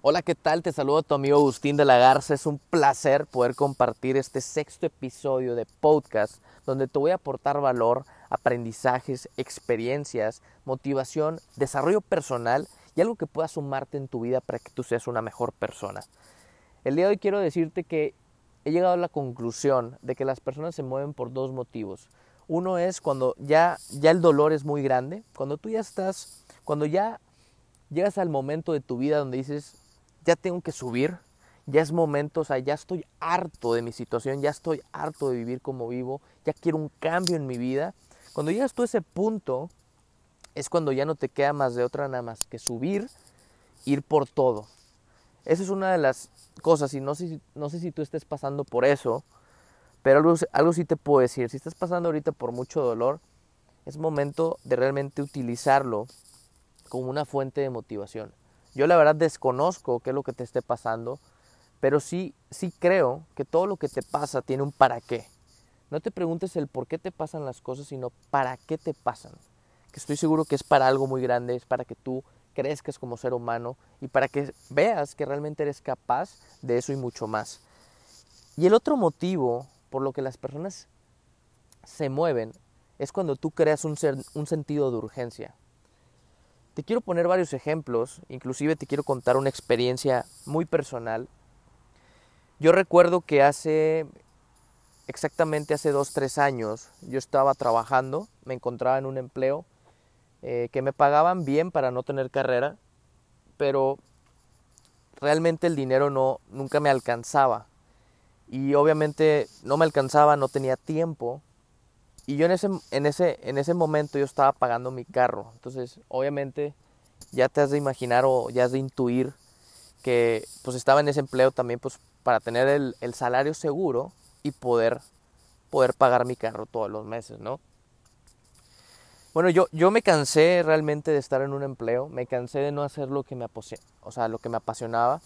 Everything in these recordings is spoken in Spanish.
Hola, ¿qué tal? Te saludo a tu amigo Agustín de la Garza. Es un placer poder compartir este sexto episodio de podcast donde te voy a aportar valor, aprendizajes, experiencias, motivación, desarrollo personal y algo que pueda sumarte en tu vida para que tú seas una mejor persona. El día de hoy quiero decirte que he llegado a la conclusión de que las personas se mueven por dos motivos. Uno es cuando ya, ya el dolor es muy grande, cuando tú ya estás, cuando ya llegas al momento de tu vida donde dices, ya tengo que subir, ya es momento, o sea, ya estoy harto de mi situación, ya estoy harto de vivir como vivo, ya quiero un cambio en mi vida. Cuando llegas tú a ese punto, es cuando ya no te queda más de otra nada más que subir, ir por todo. Esa es una de las cosas, y no sé, no sé si tú estés pasando por eso, pero algo, algo sí te puedo decir, si estás pasando ahorita por mucho dolor, es momento de realmente utilizarlo como una fuente de motivación. Yo la verdad desconozco qué es lo que te esté pasando, pero sí, sí creo que todo lo que te pasa tiene un para qué. No te preguntes el por qué te pasan las cosas, sino para qué te pasan. Que estoy seguro que es para algo muy grande, es para que tú crezcas como ser humano y para que veas que realmente eres capaz de eso y mucho más. Y el otro motivo por lo que las personas se mueven es cuando tú creas un, un sentido de urgencia. Te quiero poner varios ejemplos, inclusive te quiero contar una experiencia muy personal. Yo recuerdo que hace exactamente hace dos, tres años yo estaba trabajando, me encontraba en un empleo eh, que me pagaban bien para no tener carrera, pero realmente el dinero no, nunca me alcanzaba. Y obviamente no me alcanzaba, no tenía tiempo y yo en ese, en, ese, en ese momento yo estaba pagando mi carro. Entonces, obviamente, ya te has de imaginar o ya has de intuir que pues estaba en ese empleo también pues para tener el, el salario seguro y poder, poder pagar mi carro todos los meses, ¿no? Bueno, yo, yo me cansé realmente de estar en un empleo, me cansé de no hacer lo que me, o sea, lo que me apasionaba.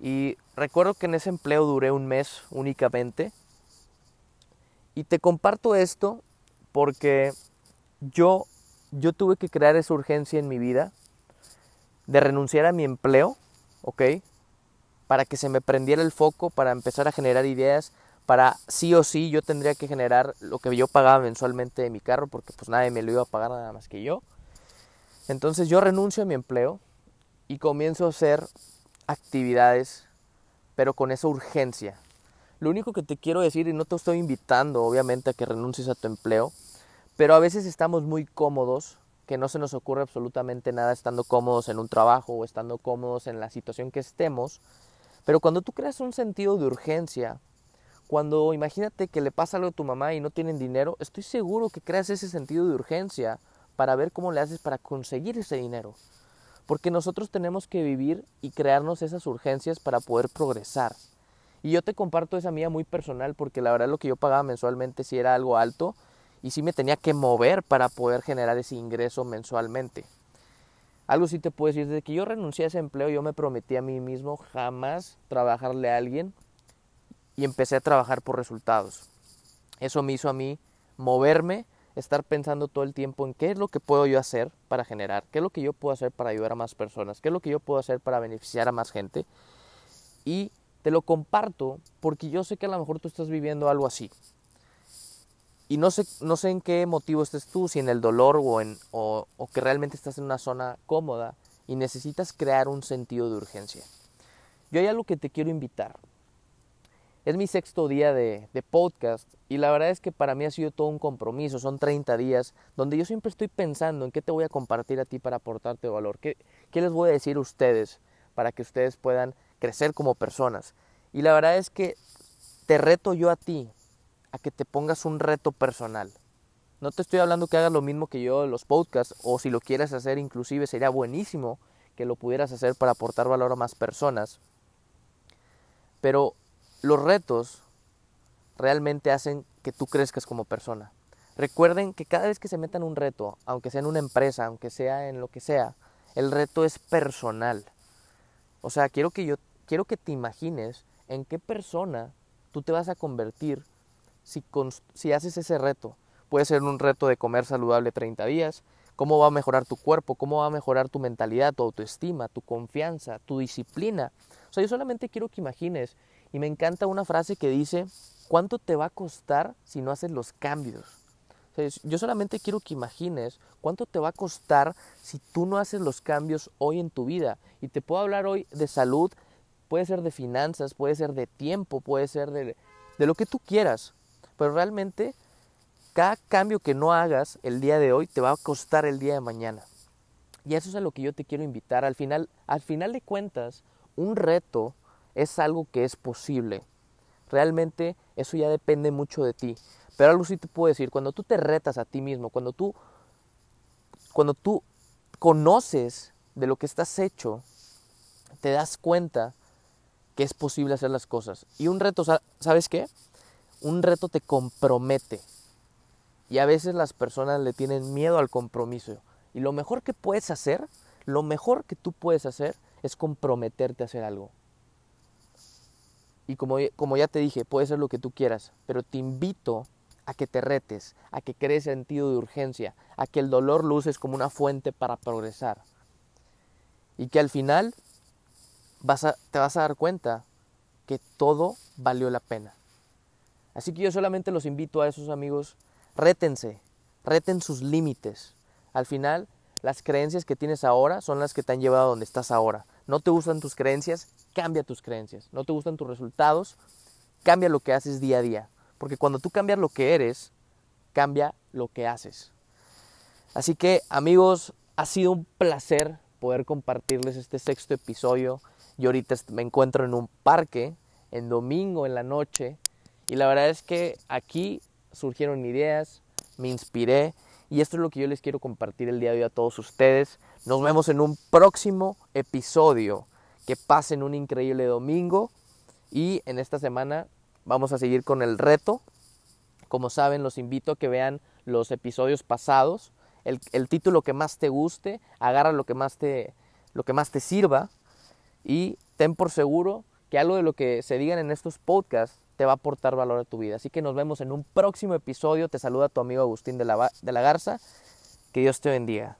Y recuerdo que en ese empleo duré un mes únicamente. Y te comparto esto porque yo, yo tuve que crear esa urgencia en mi vida de renunciar a mi empleo, ¿ok? Para que se me prendiera el foco, para empezar a generar ideas, para sí o sí yo tendría que generar lo que yo pagaba mensualmente de mi carro, porque pues nadie me lo iba a pagar nada más que yo. Entonces yo renuncio a mi empleo y comienzo a hacer actividades, pero con esa urgencia, lo único que te quiero decir, y no te estoy invitando obviamente a que renuncies a tu empleo, pero a veces estamos muy cómodos, que no se nos ocurre absolutamente nada estando cómodos en un trabajo o estando cómodos en la situación que estemos, pero cuando tú creas un sentido de urgencia, cuando imagínate que le pasa algo a tu mamá y no tienen dinero, estoy seguro que creas ese sentido de urgencia para ver cómo le haces para conseguir ese dinero. Porque nosotros tenemos que vivir y crearnos esas urgencias para poder progresar. Y yo te comparto esa mía muy personal porque la verdad lo que yo pagaba mensualmente sí era algo alto y sí me tenía que mover para poder generar ese ingreso mensualmente. Algo sí te puedo decir, desde que yo renuncié a ese empleo yo me prometí a mí mismo jamás trabajarle a alguien y empecé a trabajar por resultados. Eso me hizo a mí moverme, estar pensando todo el tiempo en qué es lo que puedo yo hacer para generar, qué es lo que yo puedo hacer para ayudar a más personas, qué es lo que yo puedo hacer para beneficiar a más gente. Y te lo comparto porque yo sé que a lo mejor tú estás viviendo algo así. Y no sé, no sé en qué motivo estés tú, si en el dolor o, en, o, que realmente estás en una zona cómoda y necesitas crear un sentido de urgencia. Yo hay algo que te quiero invitar. Es mi sexto día de, de, podcast y la verdad es que para mí ha sido todo un compromiso. Son 30 días donde yo siempre estoy pensando en qué te voy a compartir a ti para aportarte valor. ¿Qué, qué les voy a decir a ustedes para que ustedes puedan crecer como personas. Y la verdad es que te reto yo a ti a que te pongas un reto personal. No te estoy hablando que hagas lo mismo que yo en los podcasts o si lo quieres hacer inclusive sería buenísimo que lo pudieras hacer para aportar valor a más personas. Pero los retos realmente hacen que tú crezcas como persona. Recuerden que cada vez que se metan un reto, aunque sea en una empresa, aunque sea en lo que sea, el reto es personal. O sea, quiero que yo quiero que te imagines en qué persona tú te vas a convertir si, si haces ese reto. Puede ser un reto de comer saludable 30 días, cómo va a mejorar tu cuerpo, cómo va a mejorar tu mentalidad, tu autoestima, tu confianza, tu disciplina. O sea, yo solamente quiero que imagines, y me encanta una frase que dice, ¿cuánto te va a costar si no haces los cambios? O sea, yo solamente quiero que imagines cuánto te va a costar si tú no haces los cambios hoy en tu vida. Y te puedo hablar hoy de salud, puede ser de finanzas, puede ser de tiempo, puede ser de, de lo que tú quieras. Pero realmente cada cambio que no hagas el día de hoy te va a costar el día de mañana. Y eso es a lo que yo te quiero invitar. Al final, al final de cuentas, un reto es algo que es posible. Realmente eso ya depende mucho de ti. Pero algo sí te puedo decir, cuando tú te retas a ti mismo, cuando tú, cuando tú conoces de lo que estás hecho, te das cuenta que es posible hacer las cosas. Y un reto, ¿sabes qué? Un reto te compromete. Y a veces las personas le tienen miedo al compromiso. Y lo mejor que puedes hacer, lo mejor que tú puedes hacer es comprometerte a hacer algo. Y como, como ya te dije, puede ser lo que tú quieras, pero te invito a que te retes, a que crees sentido de urgencia, a que el dolor luces como una fuente para progresar. Y que al final vas a, te vas a dar cuenta que todo valió la pena. Así que yo solamente los invito a esos amigos rétense, reten sus límites. Al final, las creencias que tienes ahora son las que te han llevado a donde estás ahora. No te gustan tus creencias, cambia tus creencias. No te gustan tus resultados, cambia lo que haces día a día. Porque cuando tú cambias lo que eres, cambia lo que haces. Así que amigos, ha sido un placer poder compartirles este sexto episodio. Yo ahorita me encuentro en un parque, en domingo, en la noche. Y la verdad es que aquí surgieron ideas, me inspiré y esto es lo que yo les quiero compartir el día de hoy a todos ustedes. Nos vemos en un próximo episodio. Que pasen un increíble domingo y en esta semana vamos a seguir con el reto. Como saben, los invito a que vean los episodios pasados. El, el título que más te guste, agarra lo que más te, lo que más te sirva y ten por seguro que algo de lo que se digan en estos podcasts te va a aportar valor a tu vida. Así que nos vemos en un próximo episodio. Te saluda tu amigo Agustín de la, de la Garza. Que Dios te bendiga.